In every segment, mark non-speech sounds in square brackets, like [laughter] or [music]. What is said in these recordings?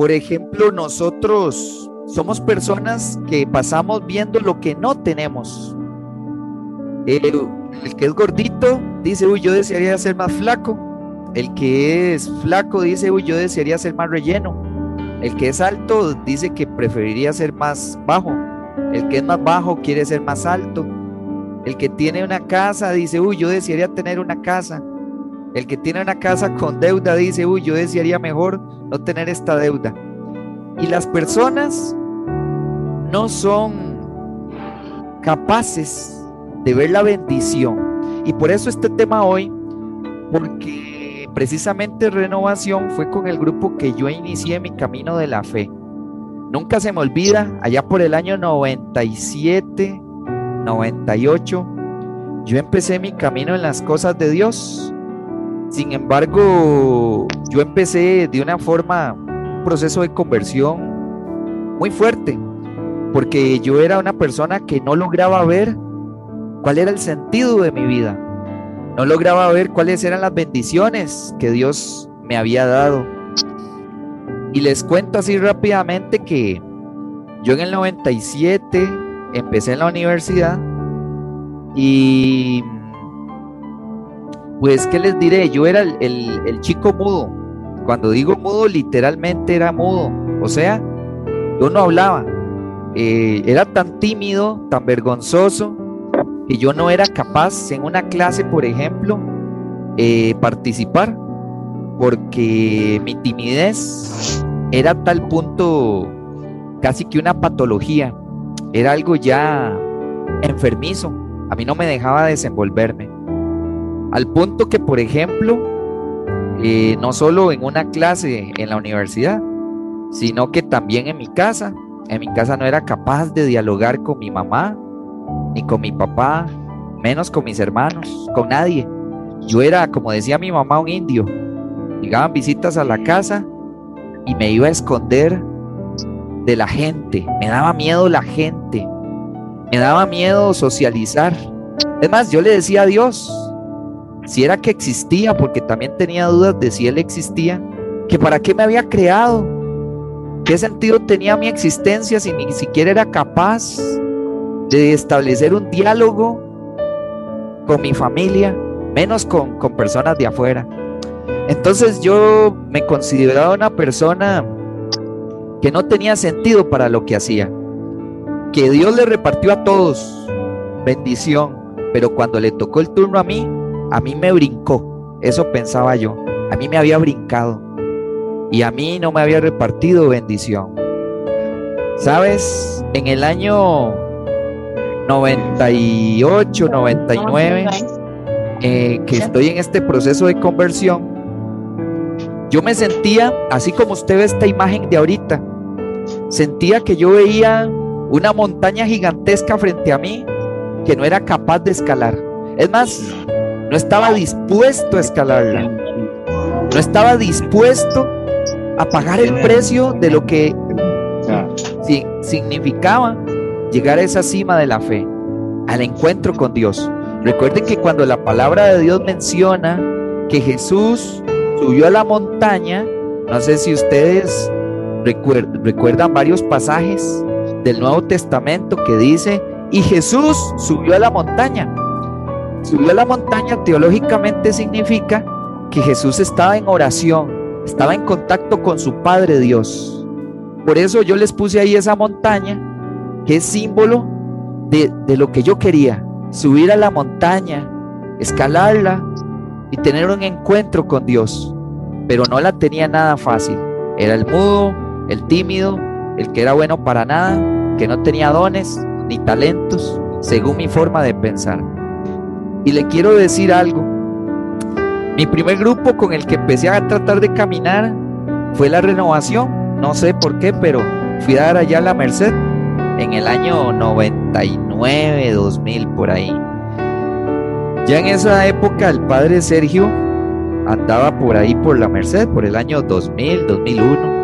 Por ejemplo, nosotros somos personas que pasamos viendo lo que no tenemos. El, que es gordito dice, uy, yo desearía ser más flaco. El que es flaco dice, uy, yo desearía ser más relleno. El que es alto dice que preferiría ser más bajo. El que es más bajo quiere ser más alto. El que tiene una casa dice, uy, yo desearía tener una casa. El que tiene una casa con deuda dice, uy, yo desearía mejor no tener esta deuda. Y las personas no son capaces de ver la bendición. Y por eso este tema hoy, porque precisamente renovación fue con el grupo que yo inicié mi camino de la fe. Nunca se me olvida, allá por el año 97, 98, yo empecé mi camino en las cosas de Dios. Sin embargo, yo empecé de una forma, un proceso de conversión muy fuerte, porque yo era una persona que no lograba ver cuál era el sentido de mi vida. No lograba ver cuáles eran las bendiciones que Dios me había dado. Y les cuento así rápidamente que yo en el 97 empecé en la universidad y pues, ¿qué les diré? Yo era el, chico mudo. Cuando digo mudo, literalmente era mudo. O sea, yo no hablaba. Eh, era tan tímido, tan vergonzoso, que yo no era capaz en una clase, por ejemplo, eh, participar, porque mi timidez era tal punto casi que una patología, era algo ya enfermizo, a mí no me dejaba desenvolverme. Al punto que, por ejemplo, eh, no solo en una clase en la universidad, sino que también en mi casa. En mi casa no era capaz de dialogar con mi mamá, ni con mi papá, menos con mis hermanos, con nadie. Yo era, como decía mi mamá, un indio. Llegaban visitas a la casa y me iba a esconder de la gente. Me daba miedo la gente. Me daba miedo socializar. Es más, yo le decía a Dios, si era que existía, porque también tenía dudas de si Él existía, que para qué me había creado, qué sentido tenía mi existencia si ni siquiera era capaz de establecer un diálogo con mi familia, menos con, con personas de afuera. Entonces yo me consideraba una persona que no tenía sentido para lo que hacía, que Dios le repartió a todos bendición, pero cuando le tocó el turno a mí, a mí me brincó, eso pensaba yo, a mí me había brincado y a mí no me había repartido bendición. ¿Sabes? En el año 98, 99, eh, que estoy en este proceso de conversión, yo me sentía, así como usted ve esta imagen de ahorita, sentía que yo veía una montaña gigantesca frente a mí que no era capaz de escalar. Es más, no estaba dispuesto a escalarla. No estaba dispuesto a pagar el precio de lo que significaba llegar a esa cima de la fe, al encuentro con Dios. Recuerden que cuando la palabra de Dios menciona que Jesús subió a la montaña, no sé si ustedes recuerdan varios pasajes del Nuevo Testamento que dice, y Jesús subió a la montaña. Subió a la montaña teológicamente significa que Jesús estaba en oración, estaba en contacto con su Padre Dios. Por eso yo les puse ahí esa montaña, que es símbolo de, de lo que yo quería, subir a la montaña, escalarla y tener un encuentro con Dios. Pero no la tenía nada fácil. Era el mudo, el tímido, el que era bueno para nada, que no tenía dones ni talentos, según mi forma de pensar. Y le quiero decir algo. Mi primer grupo con el que empecé a tratar de caminar fue la renovación. No sé por qué, pero fui a dar allá la Merced en el año 99, 2000, por ahí. Ya en esa época el padre Sergio andaba por ahí por la Merced, por el año 2000, 2001.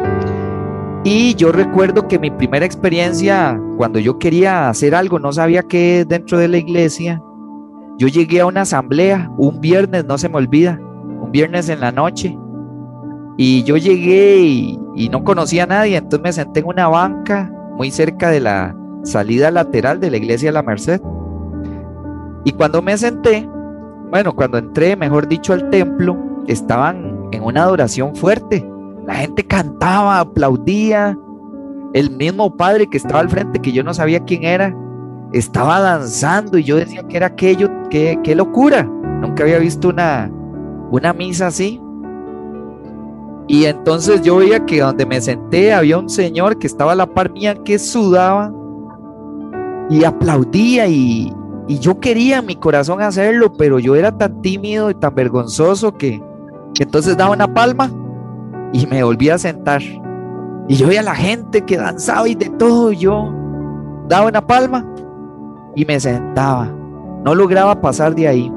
Y yo recuerdo que mi primera experiencia, cuando yo quería hacer algo, no sabía qué dentro de la iglesia, yo llegué a una asamblea un viernes, no se me olvida, un viernes en la noche. Y yo llegué y, no conocía a nadie, entonces me senté en una banca muy cerca de la salida lateral de la iglesia de la Merced. Y cuando me senté, bueno, cuando entré, mejor dicho, al templo, estaban en una adoración fuerte. La gente cantaba, aplaudía. El mismo padre que estaba al frente, que yo no sabía quién era, estaba danzando y yo decía que era aquello, qué, qué locura. Nunca había visto una, una misa así. Y entonces yo veía que donde me senté había un señor que estaba a la par mía que sudaba y aplaudía y, yo quería en mi corazón hacerlo, pero yo era tan tímido y tan vergonzoso que, que entonces daba una palma y me volví a sentar. Y yo veía a la gente que danzaba y de todo, y yo daba una palma y me sentaba. No lograba pasar de ahí.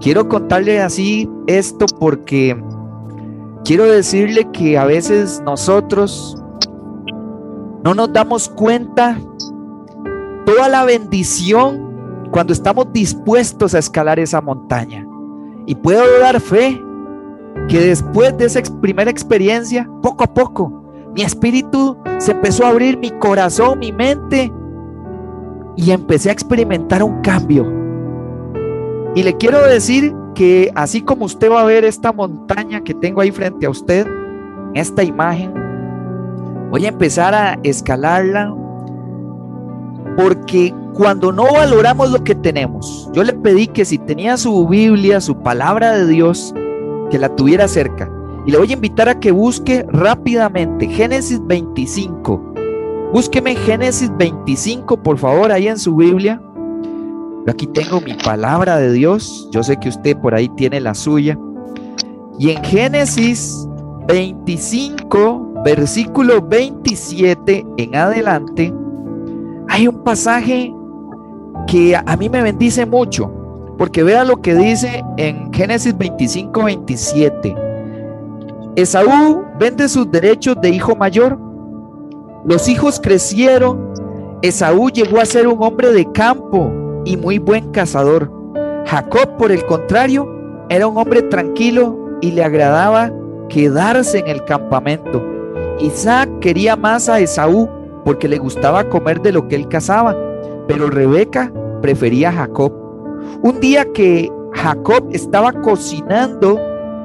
Quiero contarle así esto porque quiero decirle que a veces nosotros no nos damos cuenta toda la bendición cuando estamos dispuestos a escalar esa montaña. Y puedo dar fe que después de esa primera experiencia, poco a poco, mi espíritu se empezó a abrir, mi corazón, mi mente, y empecé a experimentar un cambio. Y le quiero decir que así como usted va a ver esta montaña que tengo ahí frente a usted, esta imagen, voy a empezar a escalarla porque cuando no valoramos lo que tenemos, yo le pedí que si tenía su Biblia, su palabra de Dios, que la tuviera cerca. Y le voy a invitar a que busque rápidamente Génesis 25. Búsqueme Génesis 25, por favor, ahí en su Biblia aquí tengo mi palabra de Dios. Yo sé que usted por ahí tiene la suya. Y en Génesis 25, versículo 27 en adelante, hay un pasaje que a mí me bendice mucho. Porque vea lo que dice en Génesis 25, 27. Esaú vende sus derechos de hijo mayor. Los hijos crecieron. Esaú llegó a ser un hombre de campo y muy buen cazador. Jacob, por el contrario, era un hombre tranquilo y le agradaba quedarse en el campamento. Isaac quería más a Esaú porque le gustaba comer de lo que él cazaba, pero Rebeca prefería a Jacob. Un día que Jacob estaba cocinando,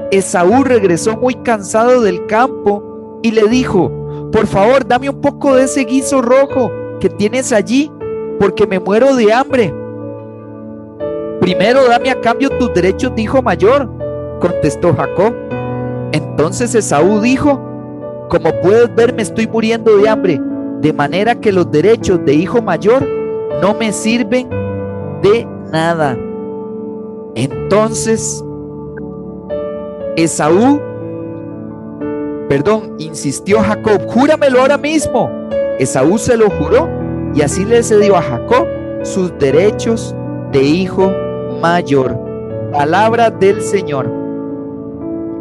Esaú regresó muy cansado del campo y le dijo, por favor, dame un poco de ese guiso rojo que tienes allí, porque me muero de hambre. Primero dame a cambio tus derechos de hijo mayor, contestó Jacob. Entonces Esaú dijo, como puedes ver me estoy muriendo de hambre, de manera que los derechos de hijo mayor no me sirven de nada. Entonces Esaú, perdón, insistió Jacob, júramelo ahora mismo. Esaú se lo juró y así le cedió a Jacob sus derechos de hijo mayor. Palabra del Señor.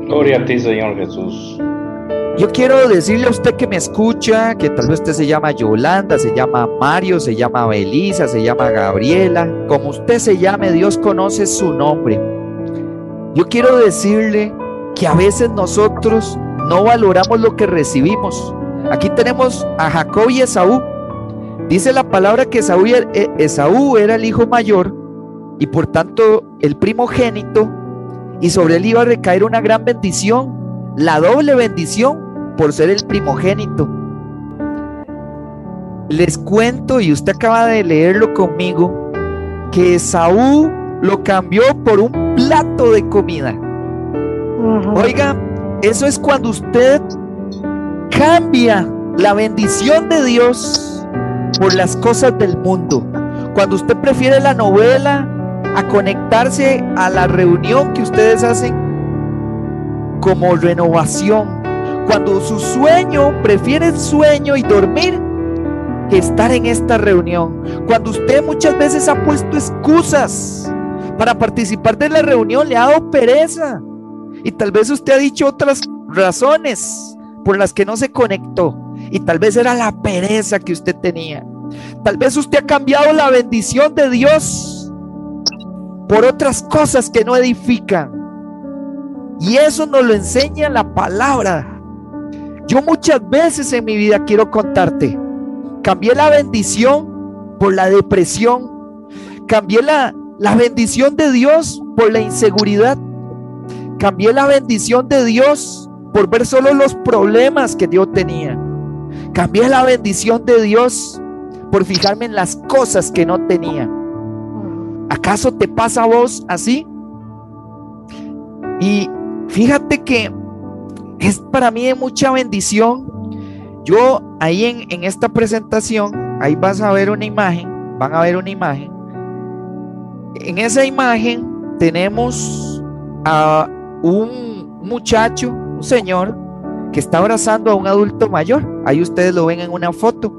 Gloria a ti, Señor Jesús. Yo quiero decirle a usted que me escucha, que tal vez usted se llama Yolanda, se llama Mario, se llama Belisa, se llama Gabriela, como usted se llame, Dios conoce su nombre. Yo quiero decirle que a veces nosotros no valoramos lo que recibimos. Aquí tenemos a Jacob y Esaú. Dice la palabra que Esaú, eh, Esaú era el hijo mayor y por tanto el primogénito, y sobre él iba a recaer una gran bendición, la doble bendición por ser el primogénito. Les cuento, y usted acaba de leerlo conmigo, que Saúl lo cambió por un plato de comida. Oiga, eso es cuando usted cambia la bendición de Dios por las cosas del mundo. Cuando usted prefiere la novela a conectarse a la reunión que ustedes hacen como renovación. Cuando su sueño prefiere el sueño y dormir que estar en esta reunión. Cuando usted muchas veces ha puesto excusas para participar de la reunión, le ha dado pereza. Y tal vez usted ha dicho otras razones por las que no se conectó. Y tal vez era la pereza que usted tenía. Tal vez usted ha cambiado la bendición de Dios por otras cosas que no edifican. Y eso nos lo enseña la palabra. Yo muchas veces en mi vida quiero contarte, cambié la bendición por la depresión, cambié la, la bendición de Dios por la inseguridad, cambié la bendición de Dios por ver solo los problemas que Dios tenía. Cambié la bendición de Dios por fijarme en las cosas que no tenía. ¿Acaso te pasa a vos así? Y fíjate que es para mí de mucha bendición. Yo ahí en, en esta presentación, ahí vas a ver una imagen, van a ver una imagen. En esa imagen tenemos a un muchacho, un señor, que está abrazando a un adulto mayor. Ahí ustedes lo ven en una foto.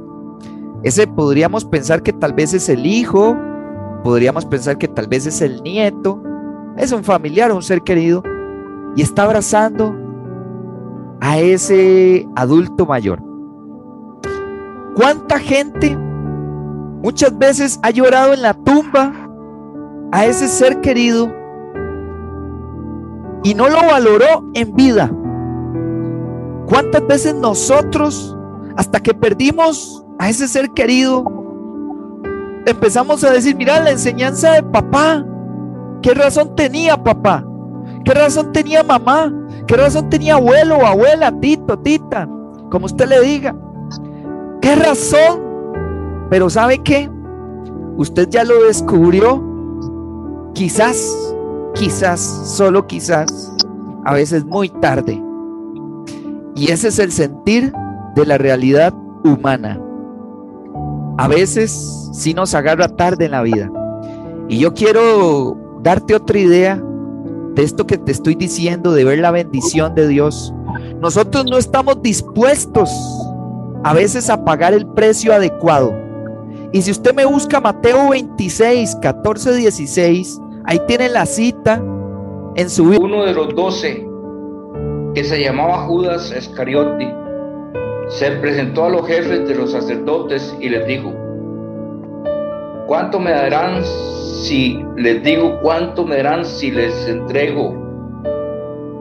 Ese podríamos pensar que tal vez es el hijo, podríamos pensar que tal vez es el nieto, es un familiar, un ser querido, y está abrazando a ese adulto mayor. ¿Cuánta gente muchas veces ha llorado en la tumba a ese ser querido y no lo valoró en vida? ¿Cuántas veces nosotros, hasta que perdimos a ese ser querido, empezamos a decir, mira la enseñanza de papá, ¿qué razón tenía papá? ¿Qué razón tenía mamá? ¿Qué razón tenía abuelo abuela, tito, tita? Como usted le diga. ¿Qué razón? Pero ¿sabe qué? Usted ya lo descubrió. Quizás, quizás, solo quizás, a veces muy tarde. Y ese es el sentir de la realidad humana. A veces sí nos agarra tarde en la vida. Y yo quiero darte otra idea de esto que te estoy diciendo, de ver la bendición de Dios. Nosotros no estamos dispuestos a veces a pagar el precio adecuado. Y si usted me busca Mateo 26, 14, 16, ahí tiene la cita en su Uno de los doce que se llamaba Judas Iscariote, se presentó a los jefes de los sacerdotes y les dijo, ¿cuánto me darán si les digo cuánto me darán si les entrego?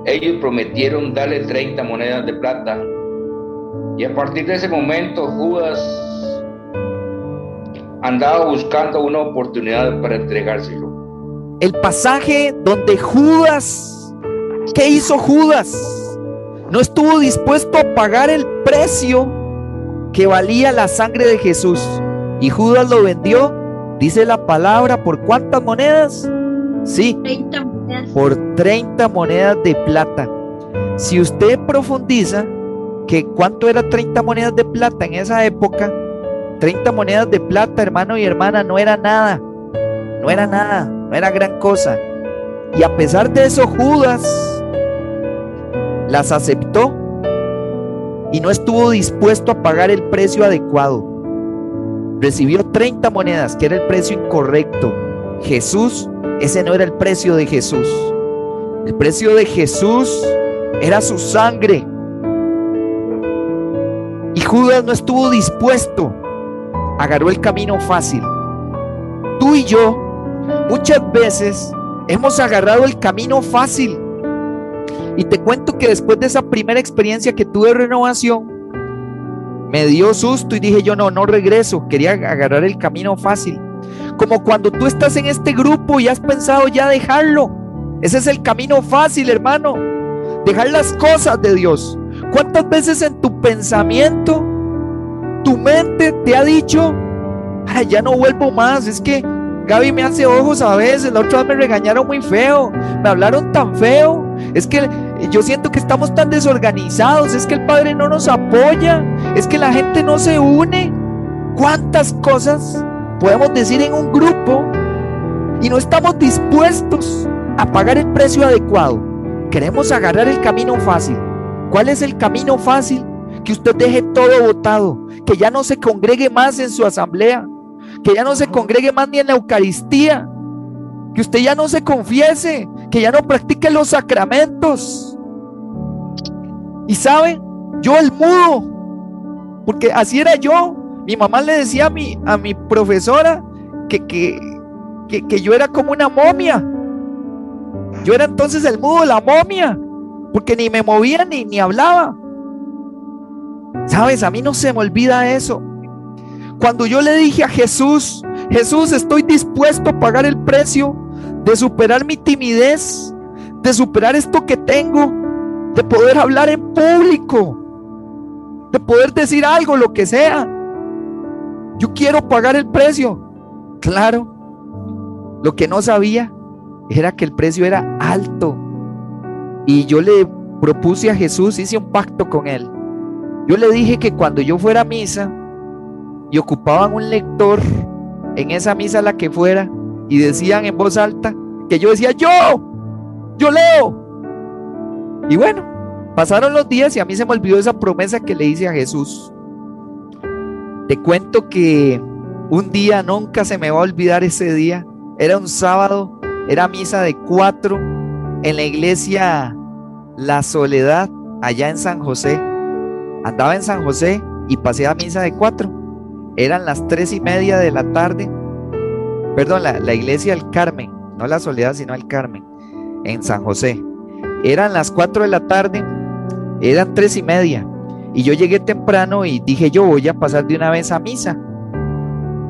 Ellos prometieron darle 30 monedas de plata. Y a partir de ese momento Judas andaba buscando una oportunidad para entregárselo. El pasaje donde Judas, ¿qué hizo Judas? no estuvo dispuesto a pagar el precio que valía la sangre de Jesús. Y Judas lo vendió, dice la palabra, ¿por cuántas monedas? Sí, 30 monedas. por 30 monedas de plata. Si usted profundiza que cuánto era 30 monedas de plata en esa época, 30 monedas de plata, hermano y hermana, no era nada. No era nada, no era gran cosa. Y a pesar de eso, Judas las aceptó y no estuvo dispuesto a pagar el precio adecuado. Recibió 30 monedas, que era el precio incorrecto. Jesús, ese no era el precio de Jesús. El precio de Jesús era su sangre. Y Judas no estuvo dispuesto. Agarró el camino fácil. Tú y yo muchas veces hemos agarrado el camino fácil y te cuento que después de esa primera experiencia que tuve de renovación, me dio susto y dije yo no, no regreso, quería agarrar el camino fácil. Como cuando tú estás en este grupo y has pensado ya dejarlo. Ese es el camino fácil, hermano. Dejar las cosas de Dios. ¿Cuántas veces en tu pensamiento, tu mente te ha dicho, ya no vuelvo más, es que Gaby me hace ojos a veces, la otra vez me regañaron muy feo, me hablaron tan feo. Es que yo siento que estamos tan desorganizados, es que el Padre no nos apoya, es que la gente no se une. ¿Cuántas cosas podemos decir en un grupo y no estamos dispuestos a pagar el precio adecuado? Queremos agarrar el camino fácil. ¿Cuál es el camino fácil? Que usted deje todo votado, que ya no se congregue más en su asamblea, que ya no se congregue más ni en la Eucaristía, que usted ya no se confiese, que ya no practique los sacramentos. Y sabe, yo el mudo, porque así era yo. Mi mamá le decía a mi, a mi profesora que, que, que, que yo era como una momia. Yo era entonces el mudo, la momia. porque ni me movía ni, ni hablaba. Sabes, a mí no se me olvida eso. Cuando yo le dije a Jesús, Jesús, estoy dispuesto a pagar el precio de superar mi timidez, de superar esto que tengo, de poder hablar en público, de poder decir algo, lo que sea. Yo quiero pagar el precio. Claro, lo que no sabía era que el precio era alto. Y yo le propuse a Jesús, hice un pacto con él. Yo le dije que cuando yo fuera a misa y ocupaban un lector en esa misa la que fuera y decían en voz alta que yo decía yo, yo leo. Y bueno, pasaron los días y a mí se me olvidó esa promesa que le hice a Jesús. Te cuento que un día nunca se me va a olvidar ese día. Era un sábado, era misa de cuatro en la iglesia La Soledad, allá en San José. Andaba en San José y pasé a misa de cuatro. Eran las tres y media de la tarde. Perdón, la, iglesia del Carmen, no la Soledad, sino el Carmen, en San José. Eran las cuatro de la tarde, eran tres y media. Y yo llegué temprano y dije yo voy a pasar de una vez a misa.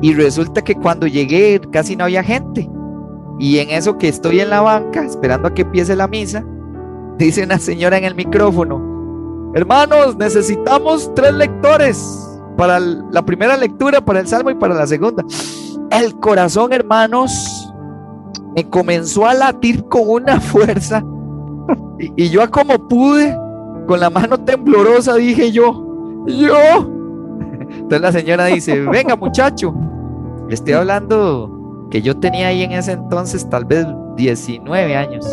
Y resulta que cuando llegué casi no había gente. Y en eso que estoy en la banca, esperando a que empiece la misa, dice una señora en el micrófono, hermanos, necesitamos tres lectores para la primera lectura, para el Salmo y para la segunda. El corazón, hermanos, me comenzó a latir con una fuerza. Y, [laughs] y yo como pude, con la mano temblorosa, dije yo, yo. Entonces la señora dice, [laughs] venga muchacho, le estoy hablando que yo tenía ahí en ese entonces tal vez 19 años.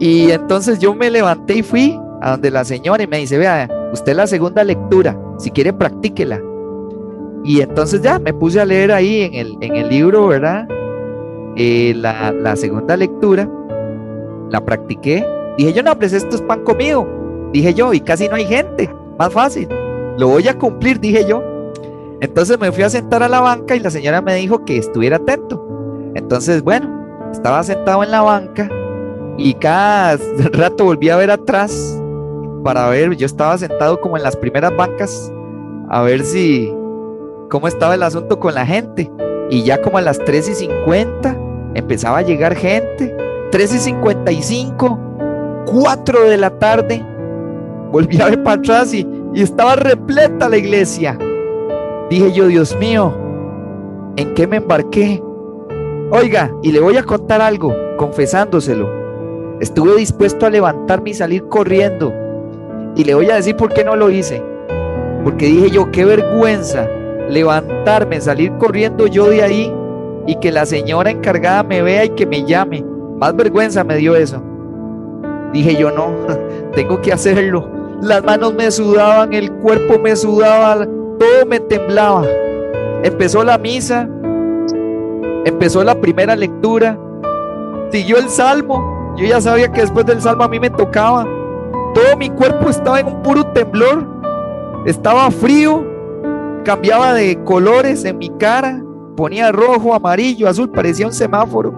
Y entonces yo me levanté y fui a donde la señora y me dice, vea, usted la segunda lectura, si quiere practíquela. Y entonces ya me puse a leer ahí en el, en el libro, ¿verdad? Eh, la, la, segunda lectura, la practiqué. Dije yo, no, pues esto es pan comido. Dije yo, y casi no hay gente, más fácil. Lo voy a cumplir, dije yo. Entonces me fui a sentar a la banca y la señora me dijo que estuviera atento. Entonces, bueno, estaba sentado en la banca y cada [laughs] rato volví a ver atrás para ver, yo estaba sentado como en las primeras bancas a ver si, cómo estaba el asunto con la gente. Y ya como a las 3 y 50 empezaba a llegar gente. 3 y 55, 4 de la tarde, volví a ver para atrás y, y estaba repleta la iglesia. Dije yo, Dios mío, ¿en qué me embarqué? Oiga, y le voy a contar algo, confesándoselo. Estuve dispuesto a levantarme y salir corriendo. Y le voy a decir por qué no lo hice. Porque dije yo, qué vergüenza levantarme, salir corriendo yo de ahí y que la señora encargada me vea y que me llame. Más vergüenza me dio eso. Dije yo, no, [laughs] tengo que hacerlo. Las manos me sudaban, el cuerpo me sudaba, todo me temblaba. Empezó la misa, empezó la primera lectura, siguió el salmo. Yo ya sabía que después del salmo a mí me tocaba. Todo mi cuerpo estaba en un puro temblor. Estaba frío, cambiaba de colores en mi cara, ponía rojo, amarillo, azul, parecía un semáforo.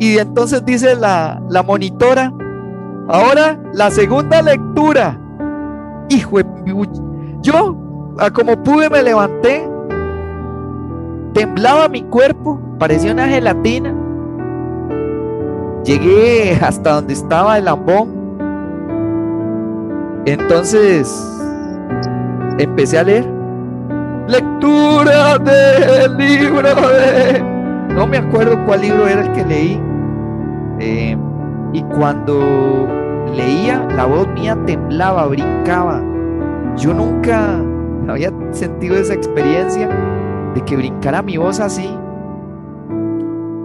Y entonces dice la, la monitora, ahora la segunda lectura. Hijo, yo a como pude me levanté, temblaba mi cuerpo, parecía una gelatina. Llegué hasta donde estaba el lambón. Entonces empecé a leer. Lectura del libro de... No me acuerdo cuál libro era el que leí. Eh, y cuando leía, la voz mía temblaba, brincaba. Yo nunca había sentido esa experiencia de que brincara mi voz así.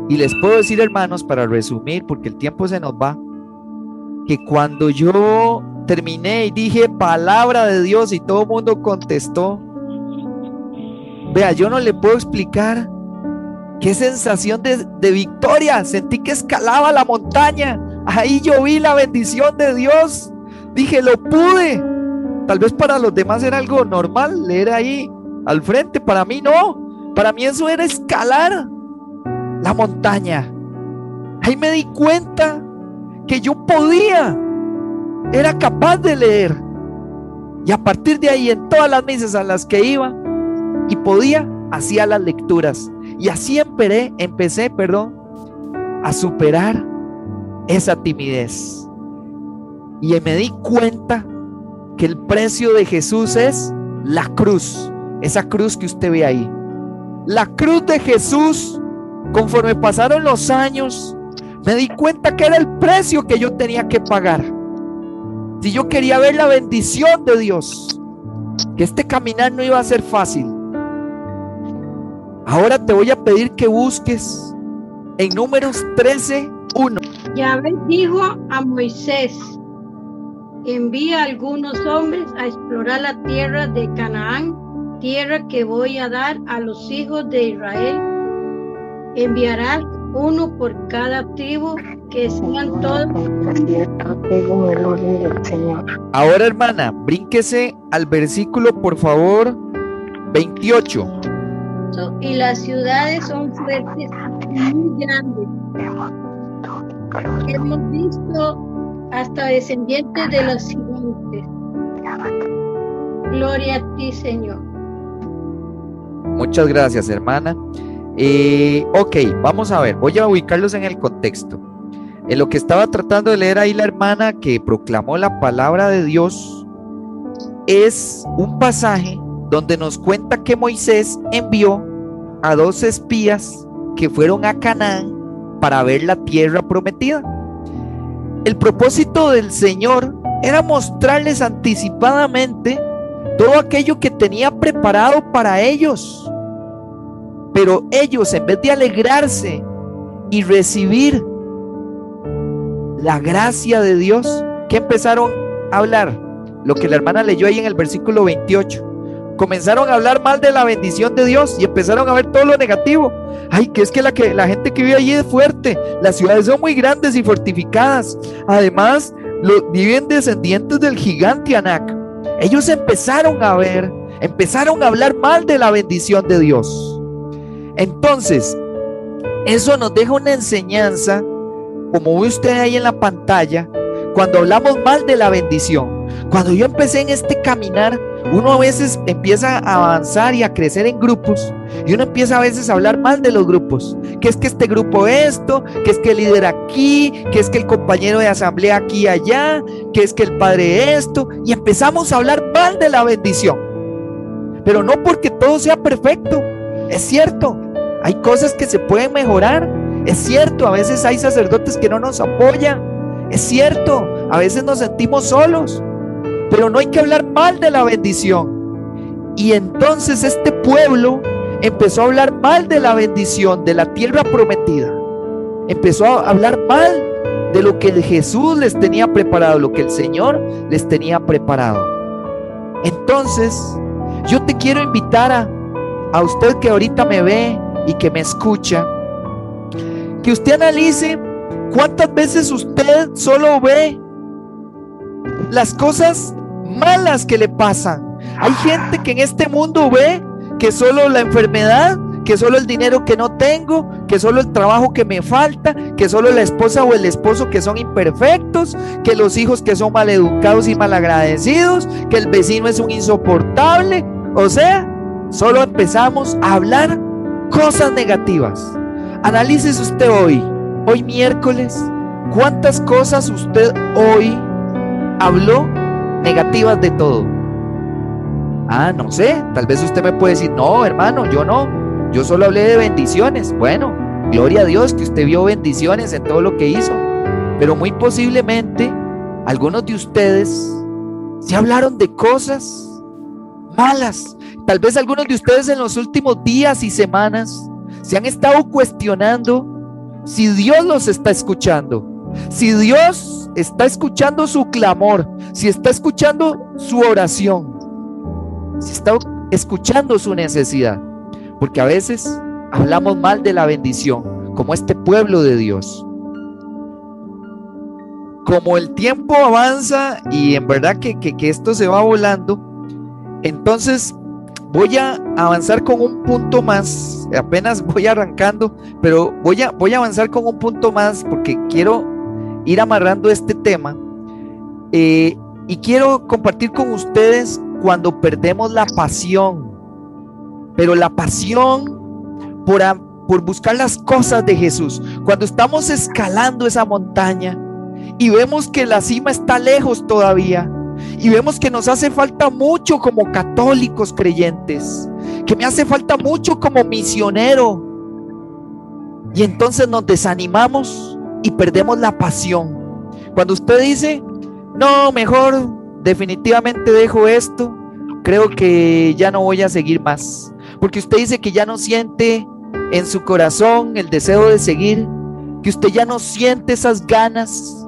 Y les puedo decir, hermanos, para resumir, porque el tiempo se nos va, que cuando yo terminé y dije palabra de Dios y todo el mundo contestó, vea, yo no le puedo explicar qué sensación de, de victoria, sentí que escalaba la montaña, ahí yo vi la bendición de Dios, dije, lo pude, Tal vez para los demás era algo normal leer ahí al frente, para mí no. Para mí eso era escalar la montaña. Ahí me di cuenta que yo podía, era capaz de leer. Y a partir de ahí, en todas las misas a las que iba y podía, hacía las lecturas. Y así empecé, empecé, perdón, a superar esa timidez. Y me di cuenta que el precio de Jesús es la cruz, esa cruz que usted ve ahí. La cruz de Jesús, conforme pasaron los años, me di cuenta que era el precio que yo tenía que pagar. Si yo quería ver la bendición de Dios, que este caminar no iba a ser fácil. Ahora te voy a pedir que busques en números 13, 1. Yahvé dijo a Moisés, envía a algunos hombres a explorar la tierra de Canaán, tierra que voy a dar a los hijos de Israel. Enviarás uno por cada tribu, que sean todos. Ahora, hermana, brínquese al versículo, por favor, 28. Y las ciudades son fuertes y muy grandes. Hemos visto hasta descendientes de los gigantes. Gloria a ti, Señor. Muchas gracias, hermana. Eh, ok, vamos a ver, voy a ubicarlos en el contexto. En lo que estaba tratando de leer ahí la hermana que proclamó la palabra de Dios es un pasaje donde nos cuenta que Moisés envió a dos espías que fueron a Canaán para ver la tierra prometida. El propósito del Señor era mostrarles anticipadamente todo aquello que tenía preparado para ellos. Pero ellos, en vez de alegrarse y recibir la gracia de Dios, que empezaron a hablar? Lo que la hermana leyó ahí en el versículo 28. Comenzaron a hablar mal de la bendición de Dios y empezaron a ver todo lo negativo. Ay, que es que la, que, la gente que vive allí es fuerte. Las ciudades son muy grandes y fortificadas. Además, viven descendientes del gigante Anak. Ellos empezaron a ver, empezaron a hablar mal de la bendición de Dios. Entonces, eso nos deja una enseñanza, como ve usted ahí en la pantalla, cuando hablamos mal de la bendición. Cuando yo empecé en este caminar, uno a veces empieza a avanzar y a crecer en grupos y uno empieza a veces a hablar mal de los grupos. Que es que este grupo esto, que es que el líder aquí, que es que el compañero de asamblea aquí y allá, que es que el padre esto. Y empezamos a hablar mal de la bendición. Pero no porque todo sea perfecto. Es cierto, hay cosas que se pueden mejorar. Es cierto, a veces hay sacerdotes que no nos apoyan. Es cierto, a veces nos sentimos solos. Pero no hay que hablar mal de la bendición. Y entonces este pueblo empezó a hablar mal de la bendición, de la tierra prometida. Empezó a hablar mal de lo que Jesús les tenía preparado, lo que el Señor les tenía preparado. Entonces, yo te quiero invitar a, a usted que ahorita me ve, y que me escucha, que usted analice cuántas veces usted solo ve las cosas malas que le pasan. Hay gente que en este mundo ve que solo la enfermedad, que solo el dinero que no tengo, que solo el trabajo que me falta, que solo la esposa o el esposo que son imperfectos, que los hijos que son maleducados y malagradecidos, que el vecino es un insoportable. O sea, solo empezamos a hablar cosas negativas. Analices usted hoy, hoy miércoles, cuántas cosas usted hoy habló negativas de todo. Ah, no sé, tal vez usted me puede decir, no, hermano, yo no, yo solo hablé de bendiciones. Bueno, gloria a Dios que usted vio bendiciones en todo lo que hizo, pero muy posiblemente algunos de ustedes se hablaron de cosas malas, Tal vez algunos de ustedes en los últimos días y semanas se han estado cuestionando si Dios los está escuchando, si Dios está escuchando su clamor, si está escuchando su oración, si está escuchando su necesidad. Porque a veces hablamos mal de la bendición, como este pueblo de Dios. Como el tiempo avanza y en verdad que, que esto se va volando, entonces Voy a avanzar con un punto más, apenas voy arrancando, pero voy a, voy a avanzar con un punto más porque quiero ir amarrando este tema. Eh, y quiero compartir con ustedes cuando perdemos la pasión, pero la pasión por, por buscar las cosas de Jesús, cuando estamos escalando esa montaña y vemos que la cima está lejos todavía, y vemos que nos hace falta mucho como católicos creyentes, que me hace falta mucho como misionero. Y entonces nos desanimamos y perdemos la pasión. Cuando usted dice, no, mejor definitivamente dejo esto, creo que ya no voy a seguir más. Porque usted dice que ya no siente en su corazón el deseo de seguir, que usted ya no siente esas ganas.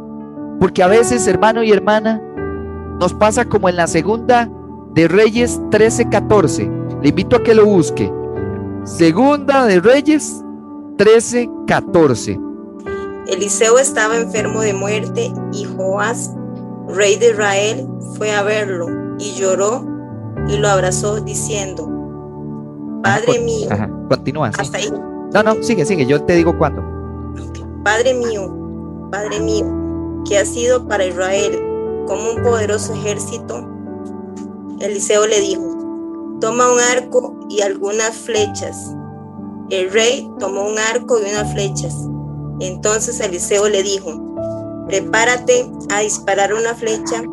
Porque a veces, hermano y hermana, nos pasa como en la segunda de Reyes 13:14. Le invito a que lo busque. Segunda de Reyes 13:14. Eliseo estaba enfermo de muerte y Joás, rey de Israel, fue a verlo y lloró y lo abrazó diciendo, Padre mío. continúa. Hasta ahí. No, no, sigue, sigue, yo te digo cuándo. Padre mío, Padre mío, que ha sido para Israel como un poderoso ejército, Eliseo le dijo, toma un arco y algunas flechas. El rey tomó un arco y unas flechas. Entonces Eliseo le dijo, prepárate a disparar una flecha.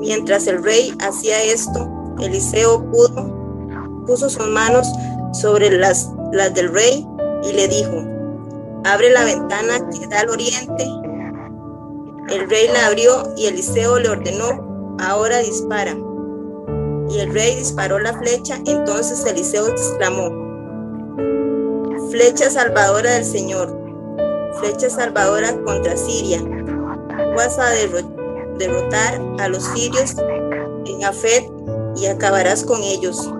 Mientras el rey hacía esto, Eliseo pudo, puso sus manos sobre las, las del rey y le dijo, abre la ventana que da al oriente el rey la abrió y Eliseo le ordenó, ahora dispara. Y el rey disparó la flecha, entonces Eliseo exclamó, flecha salvadora del Señor, flecha salvadora contra Siria, vas a derrotar a los sirios en Afet y acabarás con ellos.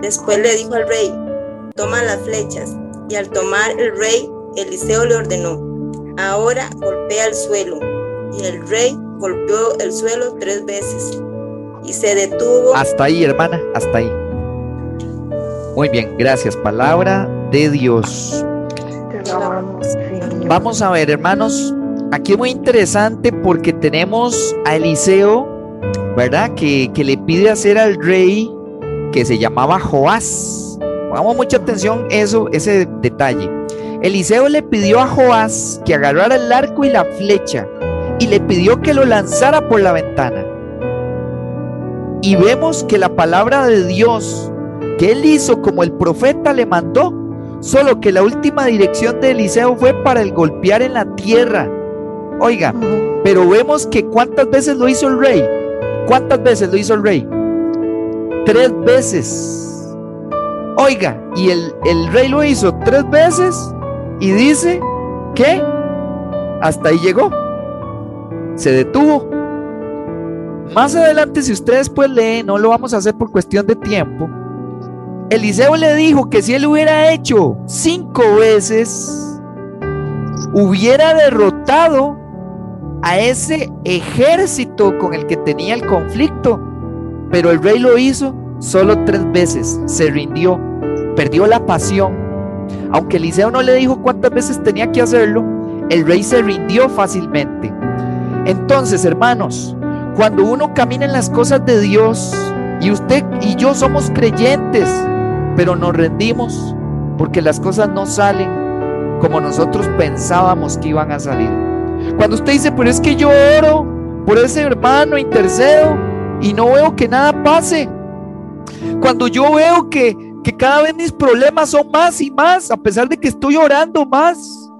Después le dijo al rey, toma las flechas, y al tomar el rey, Eliseo le ordenó, Ahora golpea el suelo. Y el rey golpeó el suelo tres veces y se detuvo. Hasta ahí, hermana, hasta ahí. Muy bien, gracias. Palabra de Dios. Vamos a ver, hermanos. Aquí es muy interesante porque tenemos a Eliseo, ¿verdad? Que, que le pide hacer al rey que se llamaba Joás. Pongamos mucha atención eso, ese detalle. Eliseo le pidió a Joás que agarrara el arco y la flecha y le pidió que lo lanzara por la ventana. Y vemos que la palabra de Dios que él hizo como el profeta le mandó, solo que la última dirección de Eliseo fue para el golpear en la tierra. Oiga, pero vemos que cuántas veces lo hizo el rey. ¿Cuántas veces lo hizo el rey? Tres veces. Oiga, y el, el rey lo hizo tres veces y dice que hasta ahí llegó. Se detuvo. Más adelante, si ustedes pues leen, no lo vamos a hacer por cuestión de tiempo. Eliseo le dijo que si él hubiera hecho cinco veces, hubiera derrotado a ese ejército con el que tenía el conflicto. Pero el rey lo hizo solo tres veces, se rindió, perdió la pasión aunque Eliseo no le dijo cuántas veces tenía que hacerlo, el rey se rindió fácilmente. Entonces, hermanos, cuando uno camina en las cosas de Dios y usted y yo somos creyentes, pero nos rendimos porque las cosas no salen como nosotros pensábamos que iban a salir. Cuando usted dice, pero es que yo oro por ese hermano, intercedo y no veo que nada pase. Cuando yo veo que que cada vez mis problemas son más y más, a pesar de que estoy orando más.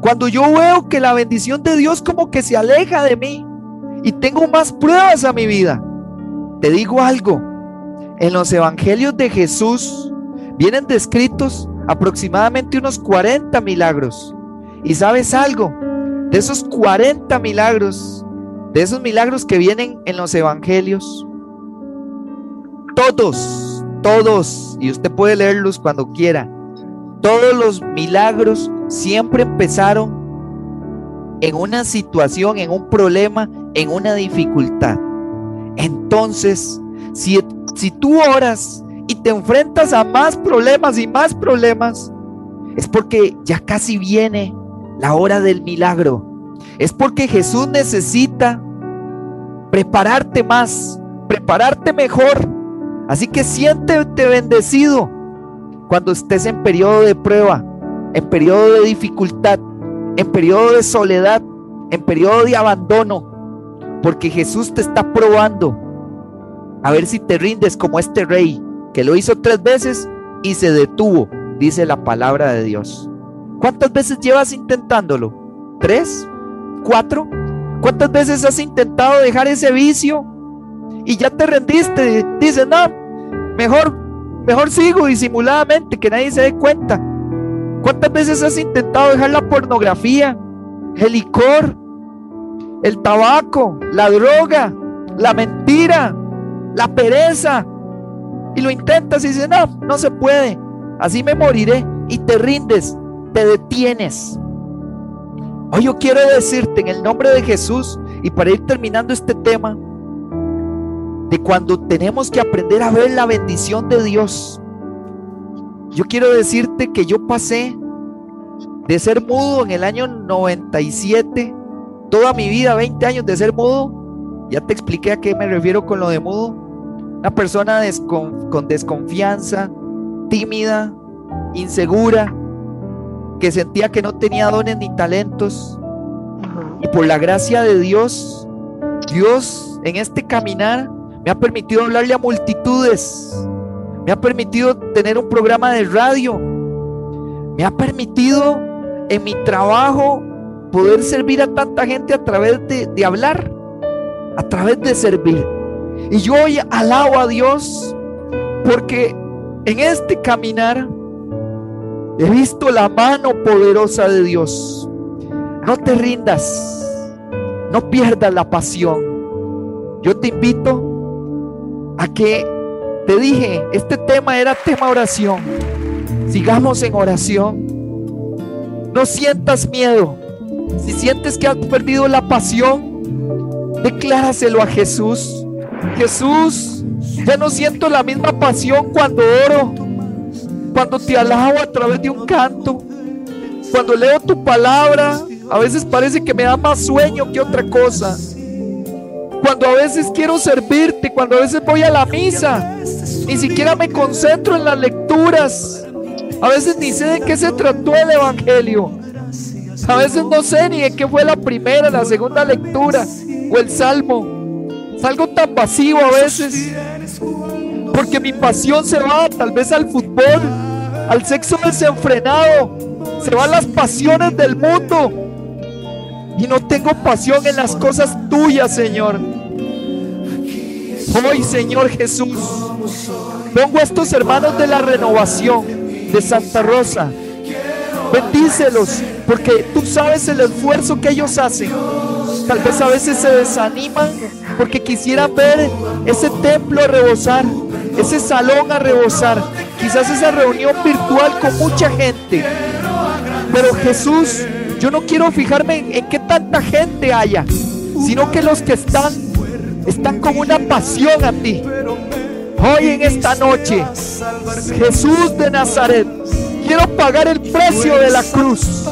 Cuando yo veo que la bendición de Dios como que se aleja de mí y tengo más pruebas a mi vida, te digo algo, en los evangelios de Jesús vienen descritos aproximadamente unos 40 milagros. Y sabes algo, de esos 40 milagros, de esos milagros que vienen en los evangelios, todos todos, y usted puede leerlos cuando quiera, todos los milagros siempre empezaron en una situación, en un problema, en una dificultad. Entonces, si, si tú oras y te enfrentas a más problemas y más problemas, es porque ya casi viene la hora del milagro. Es porque Jesús necesita prepararte más, prepararte mejor. Así que siéntete bendecido cuando estés en periodo de prueba, en periodo de dificultad, en periodo de soledad, en periodo de abandono, porque Jesús te está probando a ver si te rindes como este rey que lo hizo tres veces y se detuvo, dice la palabra de Dios. ¿Cuántas veces llevas intentándolo? ¿Tres? ¿Cuatro? ¿Cuántas veces has intentado dejar ese vicio y ya te rendiste? Dices, no, mejor, mejor sigo disimuladamente, que nadie se dé cuenta. ¿Cuántas veces has intentado dejar la pornografía, el licor, el tabaco, la droga, la mentira, la pereza? Y lo intentas y dices, no, no se puede. Así me moriré y te rindes, te detienes. Hoy yo quiero decirte en el nombre de Jesús y para ir terminando este tema, de cuando tenemos que aprender a ver la bendición de Dios. Yo quiero decirte que yo pasé de ser mudo en el año 97, toda mi vida, 20 años de ser mudo. Ya te expliqué a qué me refiero con lo de mudo. Una persona con desconfianza, tímida, insegura, que sentía que no tenía dones ni talentos. Y por la gracia de Dios, Dios en este caminar me ha permitido hablarle a multitudes. Me ha permitido tener un programa de radio. Me ha permitido en mi trabajo poder servir a tanta gente a través de, de hablar, a través de servir. Y yo hoy alabo a Dios porque en este caminar he visto la mano poderosa de Dios. No te rindas, no pierdas la pasión. Yo te invito a que te dije, este tema era tema oración. Sigamos en oración. No sientas miedo. Si sientes que has perdido la pasión, decláraselo a Jesús. Jesús, ya no siento la misma pasión cuando oro, cuando te alabo a través de un canto, cuando leo tu palabra. A veces parece que me da más sueño que otra cosa cuando a veces quiero servirte, cuando a veces voy a la misa, ni siquiera me concentro en las lecturas. A veces ni sé de qué se trató el Evangelio. A veces no sé ni de qué fue la primera, la segunda lectura o el salmo. Salgo tan vacío a veces. Porque mi pasión se va tal vez al fútbol, al sexo desenfrenado. Se van las pasiones del mundo y no tengo pasión en las cosas tuyas, Señor. Hoy, Señor Jesús, pongo a estos hermanos de la renovación de Santa Rosa. Bendícelos, porque tú sabes el esfuerzo que ellos hacen. Tal vez a veces se desaniman porque quisieran ver ese templo a rebosar, ese salón a rebosar, quizás esa reunión virtual con mucha gente. Pero Jesús, yo no quiero fijarme en, qué tanta gente haya, sino que los que están, están con una pasión a ti. Hoy en esta noche, Jesús de Nazaret, quiero pagar el precio de la cruz.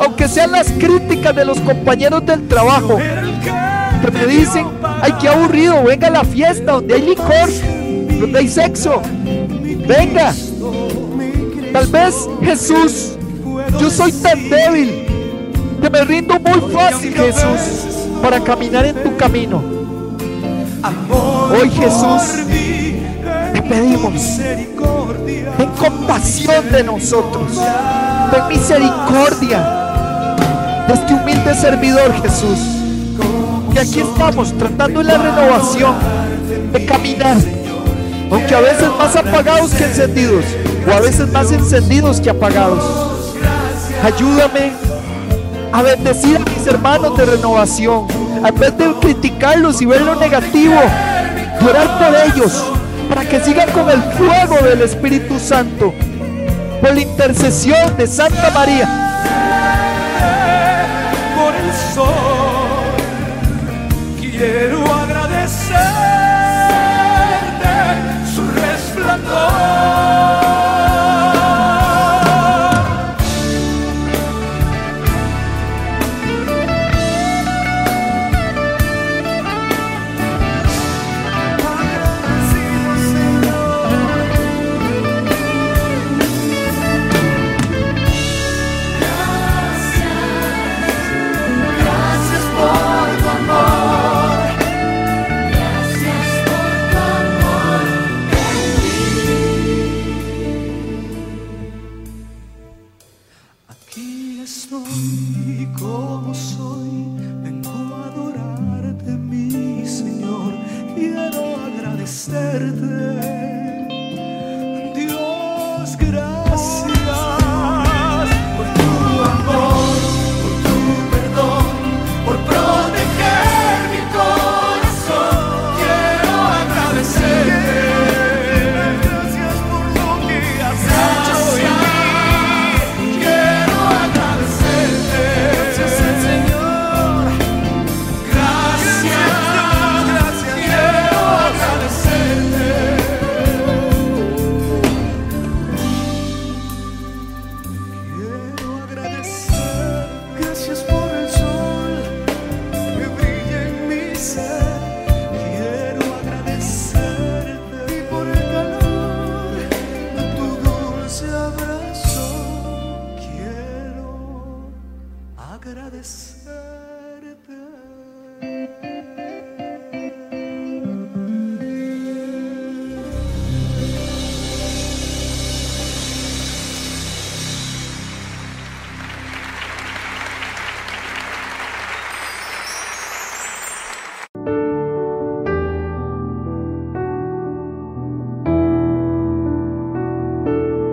Aunque sean las críticas de los compañeros del trabajo, que me dicen, ay, qué aburrido, venga a la fiesta donde hay licor, donde hay sexo. Venga. Tal vez Jesús yo soy tan débil que me rindo muy fácil, Jesús, para caminar en tu camino. Hoy, Jesús, te pedimos, ten compasión de nosotros, ten misericordia de este humilde servidor, Jesús. Que aquí estamos tratando la renovación de caminar, aunque a veces más apagados que encendidos, o a veces más encendidos que apagados. Ayúdame a bendecir a mis hermanos de renovación. En vez de criticarlos y ver lo negativo, orar por ellos para que sigan con el fuego del Espíritu Santo. Por la intercesión de Santa María. Por el sol quiero